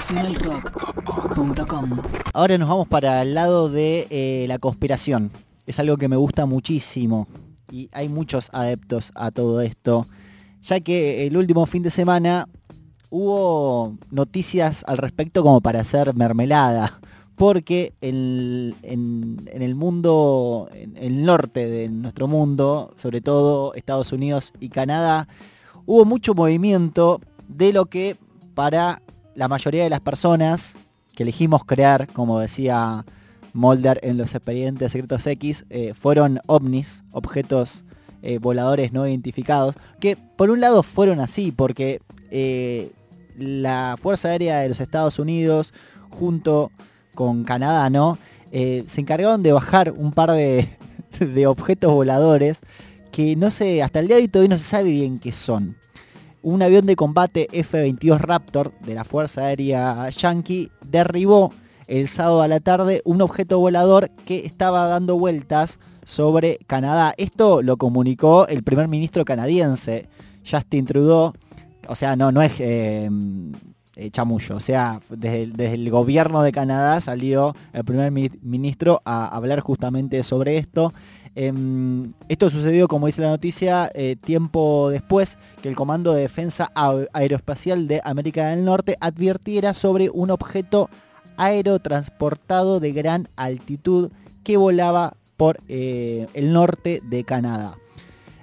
nacionalrock.com. Ahora nos vamos para el lado de eh, la conspiración. Es algo que me gusta muchísimo y hay muchos adeptos a todo esto, ya que el último fin de semana hubo noticias al respecto como para hacer mermelada, porque en, en el mundo, en el norte de nuestro mundo, sobre todo Estados Unidos y Canadá, hubo mucho movimiento de lo que para la mayoría de las personas que elegimos crear, como decía Mulder en los expedientes secretos X, eh, fueron ovnis, objetos eh, voladores no identificados, que por un lado fueron así, porque eh, la Fuerza Aérea de los Estados Unidos, junto con Canadá, ¿no? se encargaron de bajar un par de, objetos voladores que no sé, hasta el día de hoy todavía no se sabe bien qué son un avión de combate F-22 Raptor de la Fuerza Aérea Yankee derribó el sábado a la tarde un objeto volador que estaba dando vueltas sobre Canadá. Esto lo comunicó el primer ministro canadiense, Justin Trudeau. O sea, no, no es eh, eh. O sea, desde el, gobierno de Canadá salió el primer ministro a hablar justamente sobre esto. Em, esto sucedió, como dice la noticia, eh, tiempo después que el Comando de Defensa Aeroespacial de América del Norte advirtiera sobre un objeto aerotransportado de gran altitud que volaba por eh, el norte de Canadá.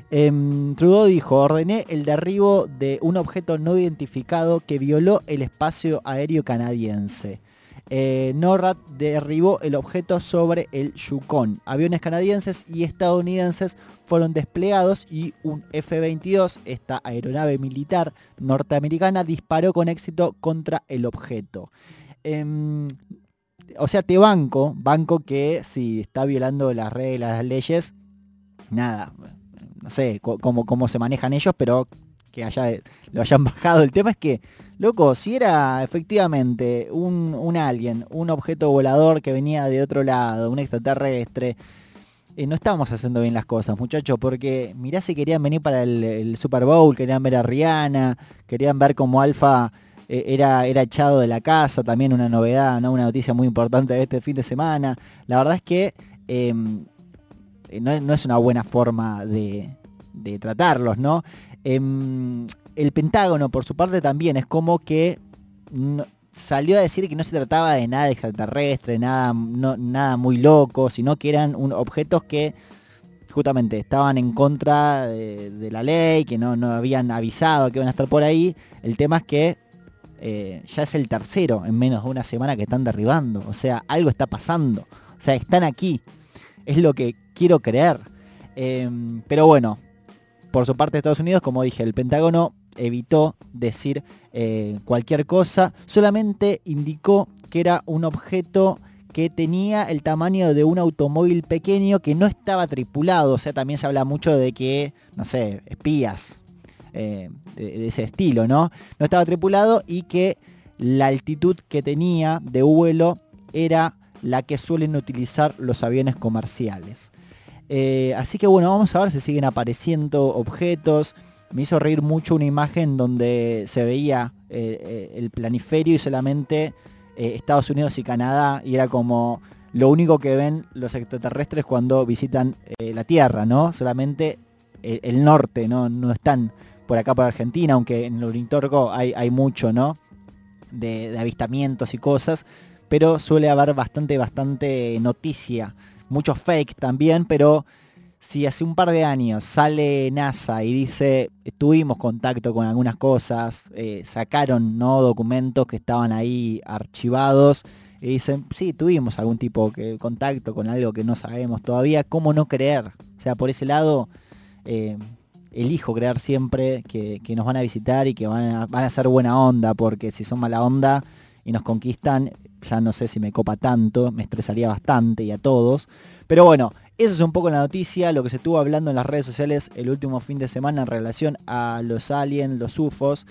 Em, Trudeau dijo, ordené el derribo de un objeto no identificado que violó el espacio aéreo canadiense eh, NORAD derribó el objeto sobre el Yukon. Aviones canadienses y estadounidenses fueron desplegados y un F-22, esta aeronave militar norteamericana, disparó con éxito contra el objeto. Em, o sea, te banco, banco que si está violando las reglas, las leyes, nada, no sé cómo, cómo se manejan ellos, pero que haya, lo hayan bajado. El tema es que, loco, si era efectivamente un, un alien, un objeto volador que venía de otro lado, un extraterrestre, eh, no estábamos haciendo bien las cosas, muchachos, porque mirá si querían venir para el, Super Bowl, querían ver a Rihanna, querían ver cómo Alfa eh, era, era echado de la casa, también una novedad, ¿no? una noticia muy importante de este fin de semana. La verdad es que em, no, es una buena forma de, de tratarlos, ¿no? Em, el Pentágono, por su parte, también es como que salió a decir que no se trataba de nada extraterrestre, nada, nada muy loco, sino que eran objetos que justamente estaban en contra de, la ley, que no, no, habían avisado que iban a estar por ahí. El tema es que eh, ya es el tercero en menos de una semana que están derribando. O sea, algo está pasando. O sea, están aquí. Es lo que quiero creer. Em, pero bueno, por su parte Estados Unidos, como dije, el Pentágono evitó decir eh, cualquier cosa, solamente indicó que era un objeto que tenía el tamaño de un automóvil pequeño que no estaba tripulado, o sea, también se habla mucho de que, no sé, espías eh, de, ese estilo, ¿no? No estaba tripulado y que la altitud que tenía de vuelo era la que suelen utilizar los aviones comerciales. Eh, así que bueno, vamos a ver si siguen apareciendo objetos. Me hizo reír mucho una imagen donde se veía eh, eh, el planiferio y solamente Estados Unidos y Canadá y era como lo único que ven los extraterrestres cuando visitan la Tierra, ¿no? Solamente el, norte, ¿no? No están por acá por Argentina, aunque en el hay, hay mucho, ¿no? De, de avistamientos y cosas, pero suele haber bastante, bastante noticia muchos fake también, pero si hace un par de años sale NASA y dice, tuvimos contacto con algunas cosas, eh, sacaron ¿no? documentos que estaban ahí archivados, y dicen, sí, tuvimos algún tipo de contacto con algo que no sabemos todavía, ¿cómo no creer? O sea, por ese lado, eh, elijo creer siempre que, nos van a visitar y que van a, van a ser buena onda, porque si son mala onda y nos conquistan, ya no sé si me copa tanto, me estresaría bastante y a todos. Pero bueno, eso es un poco la noticia, lo que se estuvo hablando en las redes sociales el último fin de semana en relación a los aliens, los UFOs.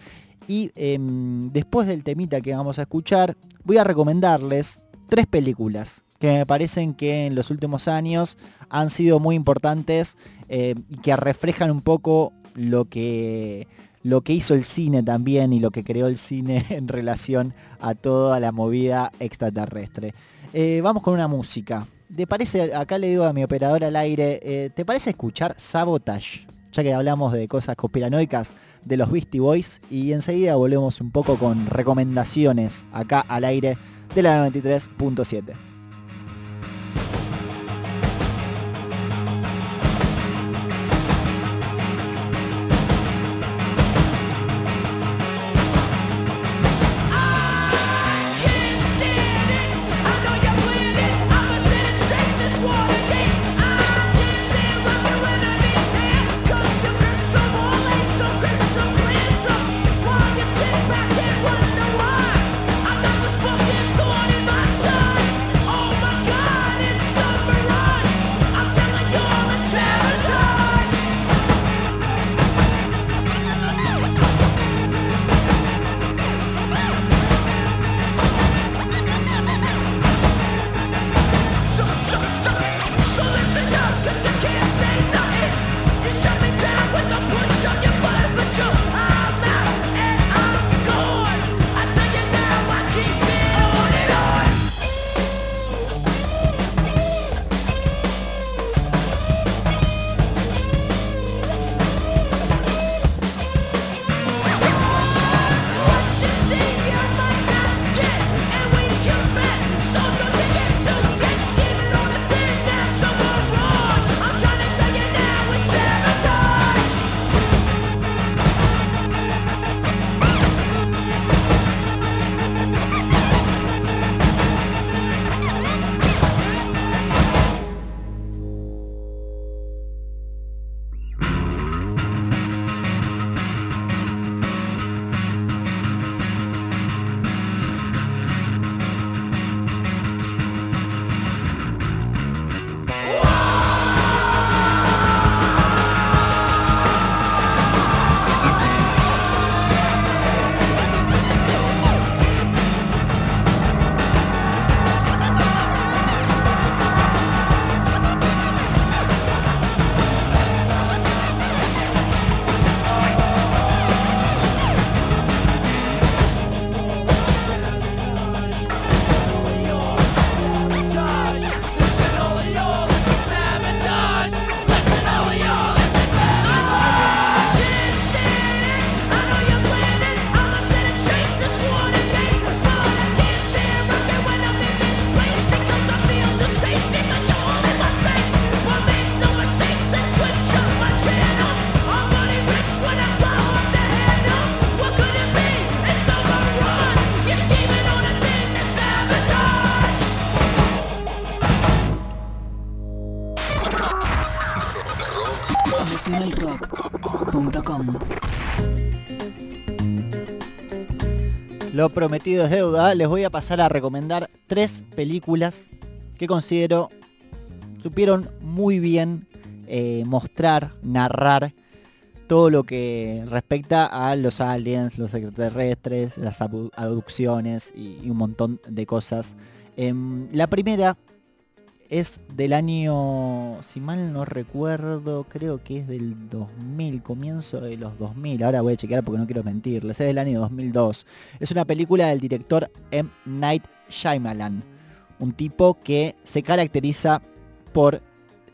Y em, después del temita que vamos a escuchar, voy a recomendarles tres películas que me parecen que en los últimos años han sido muy importantes eh, y que reflejan un poco lo que lo que hizo el cine también y lo que creó el cine en relación a toda la movida extraterrestre. Eh, vamos con una música. ¿Te parece, acá le digo a mi operador al aire, eh, ¿te parece escuchar Sabotage? Ya que hablamos de cosas conspiranoicas de los Beastie Boys y enseguida volvemos un poco con recomendaciones acá al aire de la 93.7. Lo prometido es deuda. Les voy a pasar a recomendar tres películas que considero supieron muy bien eh, mostrar, narrar todo lo que respecta a los aliens, los extraterrestres, las abducciones y, un montón de cosas. Em, la primera es del año, si mal no recuerdo, creo que es del 2000, comienzo de los 2000. Ahora voy a chequear porque no quiero mentirles. Es del año 2002. Es una película del director M. Night Shyamalan. Un tipo que se caracteriza por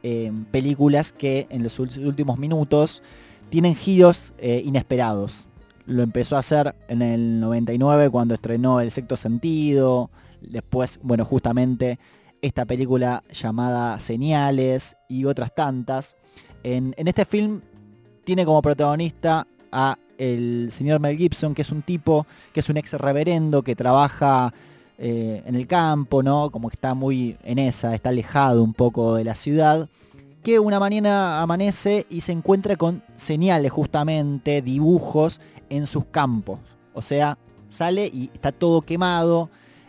em, películas que en los últimos minutos tienen giros eh, inesperados. Lo empezó a hacer en el 99 cuando estrenó El sexto sentido. Después, bueno, justamente esta película llamada Señales y otras tantas. En, este film tiene como protagonista a el señor Mel Gibson, que es un tipo, que es un ex reverendo, que trabaja eh, en el campo, ¿no? Como que está muy en esa, está alejado un poco de la ciudad, que una mañana amanece y se encuentra con señales justamente, dibujos en sus campos. O sea, sale y está todo quemado.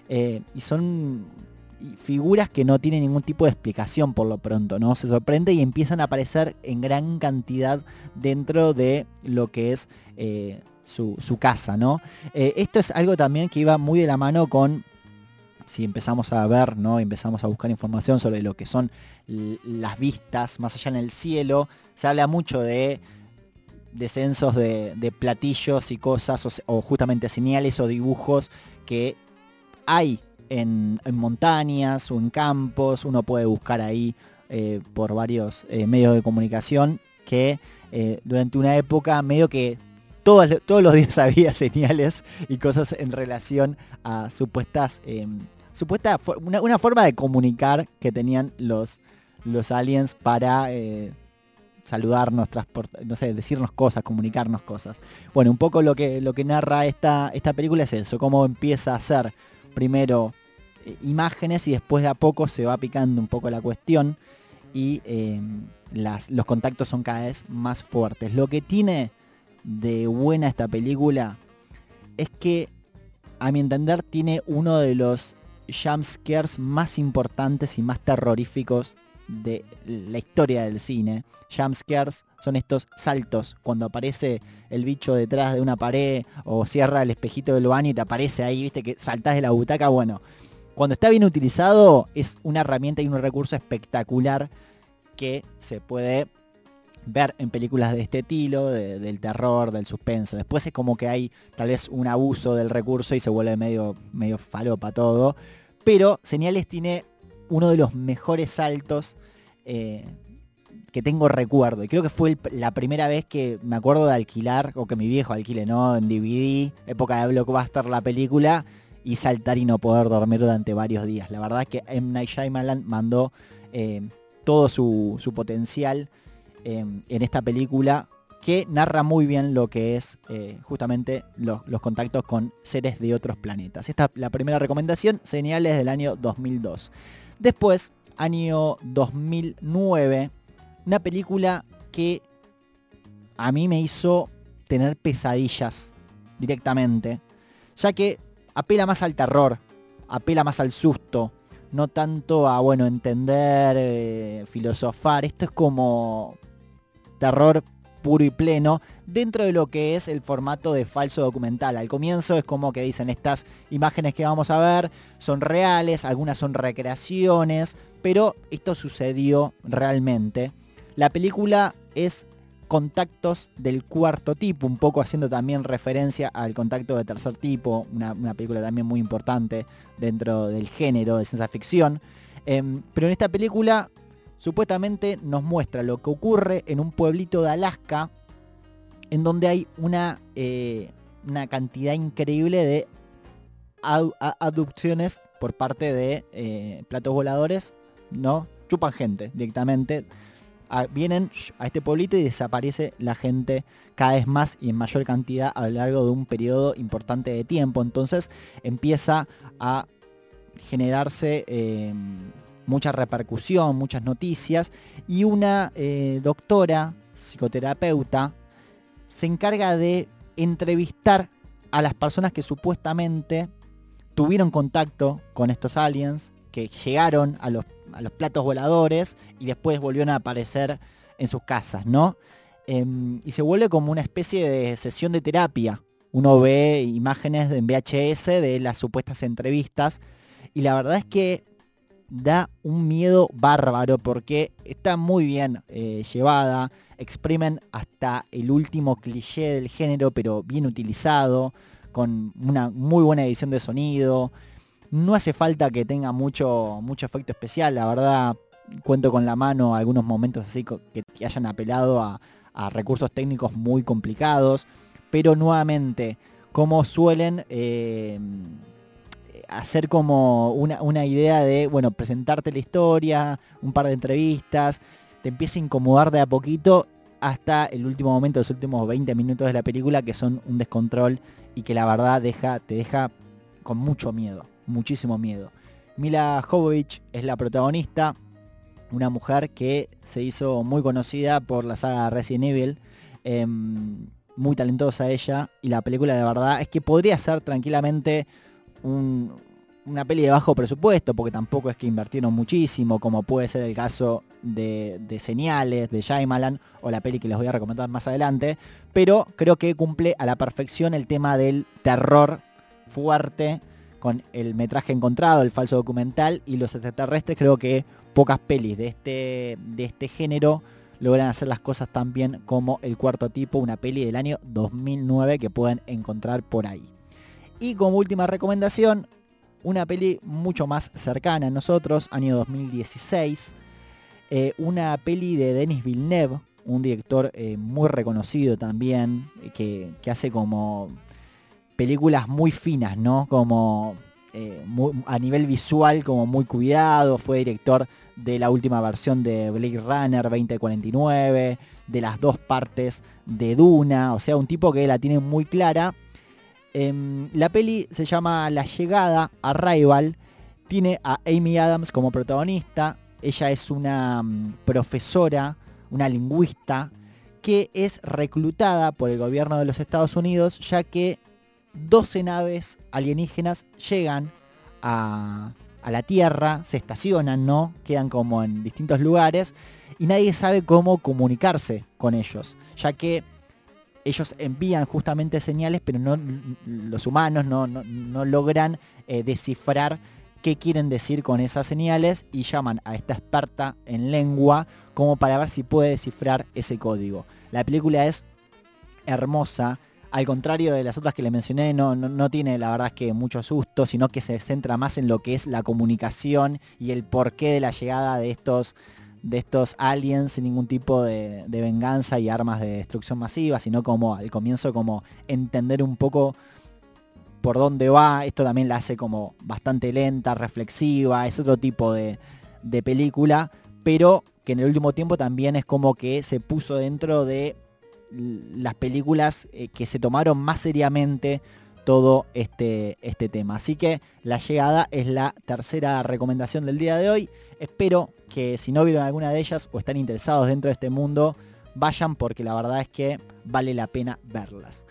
Eh, y son figuras que no tienen ningún tipo de explicación por lo pronto, ¿no? Se sorprende y empiezan a aparecer en gran cantidad dentro de lo que es eh, su, casa, ¿no? Eh, esto es algo también que iba muy de la mano con si empezamos a ver, ¿no? Empezamos a buscar información sobre lo que son las vistas más allá en el cielo, se habla mucho de descensos de, platillos y cosas, o, justamente señales o dibujos que hay en, montañas o en campos, uno puede buscar ahí eh, por varios eh, medios de comunicación que eh, durante una época medio que todos, todos los días había señales y cosas en relación a supuestas, em, supuesta, una, forma de comunicar que tenían los, los aliens para saludarnos, no sé, decirnos cosas, comunicarnos cosas. Bueno, un poco lo que, lo que narra esta, esta película es eso, cómo empieza a hacer primero imágenes y después de a poco se va picando un poco la cuestión y em, las, los contactos son cada vez más fuertes. Lo que tiene de buena esta película es que, a mi entender, tiene uno de los jumpscares más importantes y más terroríficos de la historia del cine. Jumpscares son estos saltos cuando aparece el bicho detrás de una pared o cierra el espejito del baño y te aparece ahí, viste que saltás de la butaca. Bueno, cuando está bien utilizado es una herramienta y un recurso espectacular que se puede ver en películas de este estilo, del terror, del suspenso. Después es como que hay tal vez un abuso del recurso y se vuelve medio, medio falopa todo. Pero Señales tiene uno de los mejores saltos eh, que tengo recuerdo. Y creo que fue la primera vez que me acuerdo de alquilar, o que mi viejo alquile, ¿no? En DVD, época de blockbuster la película, y saltar y no poder dormir durante varios días. La verdad es que M. Night Shyamalan mandó eh, todo su, potencial eh, en esta película que narra muy bien lo que es justamente los, los, contactos con seres de otros planetas. Esta es la primera recomendación, señales del año 2002. Después, año 2009, una película que a mí me hizo tener pesadillas directamente, ya que apela más al terror, apela más al susto, no tanto a, bueno, entender, eh, filosofar. Esto es como terror puro y pleno dentro de lo que es el formato de falso documental. Al comienzo es como que dicen estas imágenes que vamos a ver son reales, algunas son recreaciones, pero esto sucedió realmente. La película es contactos del cuarto tipo, un poco haciendo también referencia al contacto de tercer tipo, una, película también muy importante dentro del género de ciencia ficción. Em, pero en esta película supuestamente nos muestra lo que ocurre en un pueblito de Alaska, en donde hay una, eh, una cantidad increíble de adopciones por parte de eh, platos voladores, ¿no? Chupan gente directamente. Vienen a este pueblito y desaparece la gente cada vez más y en mayor cantidad a lo largo de un periodo importante de tiempo. Entonces empieza a generarse em, mucha repercusión, muchas noticias, y una eh, doctora, psicoterapeuta, se encarga de entrevistar a las personas que supuestamente tuvieron contacto con estos aliens, que llegaron a los, a los platos voladores y después volvieron a aparecer en sus casas, ¿no? Em, y se vuelve como una especie de sesión de terapia. Uno ve imágenes en VHS de las supuestas entrevistas y la verdad es que da un miedo bárbaro porque está muy bien eh, llevada, exprimen hasta el último cliché del género, pero bien utilizado, con una muy buena edición de sonido. No hace falta que tenga mucho, mucho efecto especial, la verdad cuento con la mano algunos momentos así que, hayan apelado a, recursos técnicos muy complicados, pero nuevamente, como suelen... Eh, hacer como una, idea de, bueno, presentarte la historia, un par de entrevistas, te empieza a incomodar de a poquito hasta el último momento, los últimos 20 minutos de la película, que son un descontrol y que la verdad deja, te deja con mucho miedo, muchísimo miedo. Mila Jovovich es la protagonista, una mujer que se hizo muy conocida por la saga Resident Evil. Em, muy talentosa ella y la película de verdad es que podría ser tranquilamente una peli de bajo presupuesto, porque tampoco es que invirtieron muchísimo, como puede ser el caso de, Señales, de Shyamalan, o la peli que les voy a recomendar más adelante, pero creo que cumple a la perfección el tema del terror fuerte, con el metraje encontrado, el falso documental y los extraterrestres, creo que pocas pelis de este, de este género logran hacer las cosas tan bien como El Cuarto Tipo, una peli del año 2009 que pueden encontrar por ahí. Y como última recomendación, una peli mucho más cercana a nosotros, año 2016, eh, una peli de Denis Villeneuve, un director eh, muy reconocido también, eh, que, hace como películas muy finas, ¿no? Como a nivel visual, como muy cuidado, fue director de la última versión de Blade Runner 2049, de las dos partes de Duna, o sea, un tipo que la tiene muy clara Em, la peli se llama La Llegada, Arrival. Tiene a Amy Adams como protagonista. Ella es una mm, profesora, una lingüista, que es reclutada por el gobierno de los Estados Unidos, ya que 12 naves alienígenas llegan a, la Tierra, se estacionan, ¿no? Quedan como en distintos lugares y nadie sabe cómo comunicarse con ellos, ya que ellos envían justamente señales, pero no, los humanos no, logran eh, descifrar qué quieren decir con esas señales y llaman a esta experta en lengua como para ver si puede descifrar ese código. La película es hermosa, al contrario de las otras que le mencioné, no, no, tiene la verdad es que mucho susto, sino que se centra más en lo que es la comunicación y el porqué de la llegada de estos de estos aliens sin ningún tipo de, venganza y armas de destrucción masiva, sino como al comienzo como entender un poco por dónde va. Esto también la hace como bastante lenta, reflexiva, es otro tipo de, película, pero que en el último tiempo también es como que se puso dentro de las películas eh, que se tomaron más seriamente todo este, este tema. Así que la llegada es la tercera recomendación del día de hoy. Espero que si no vieron alguna de ellas o están interesados dentro de este mundo, vayan porque la verdad es que vale la pena verlas.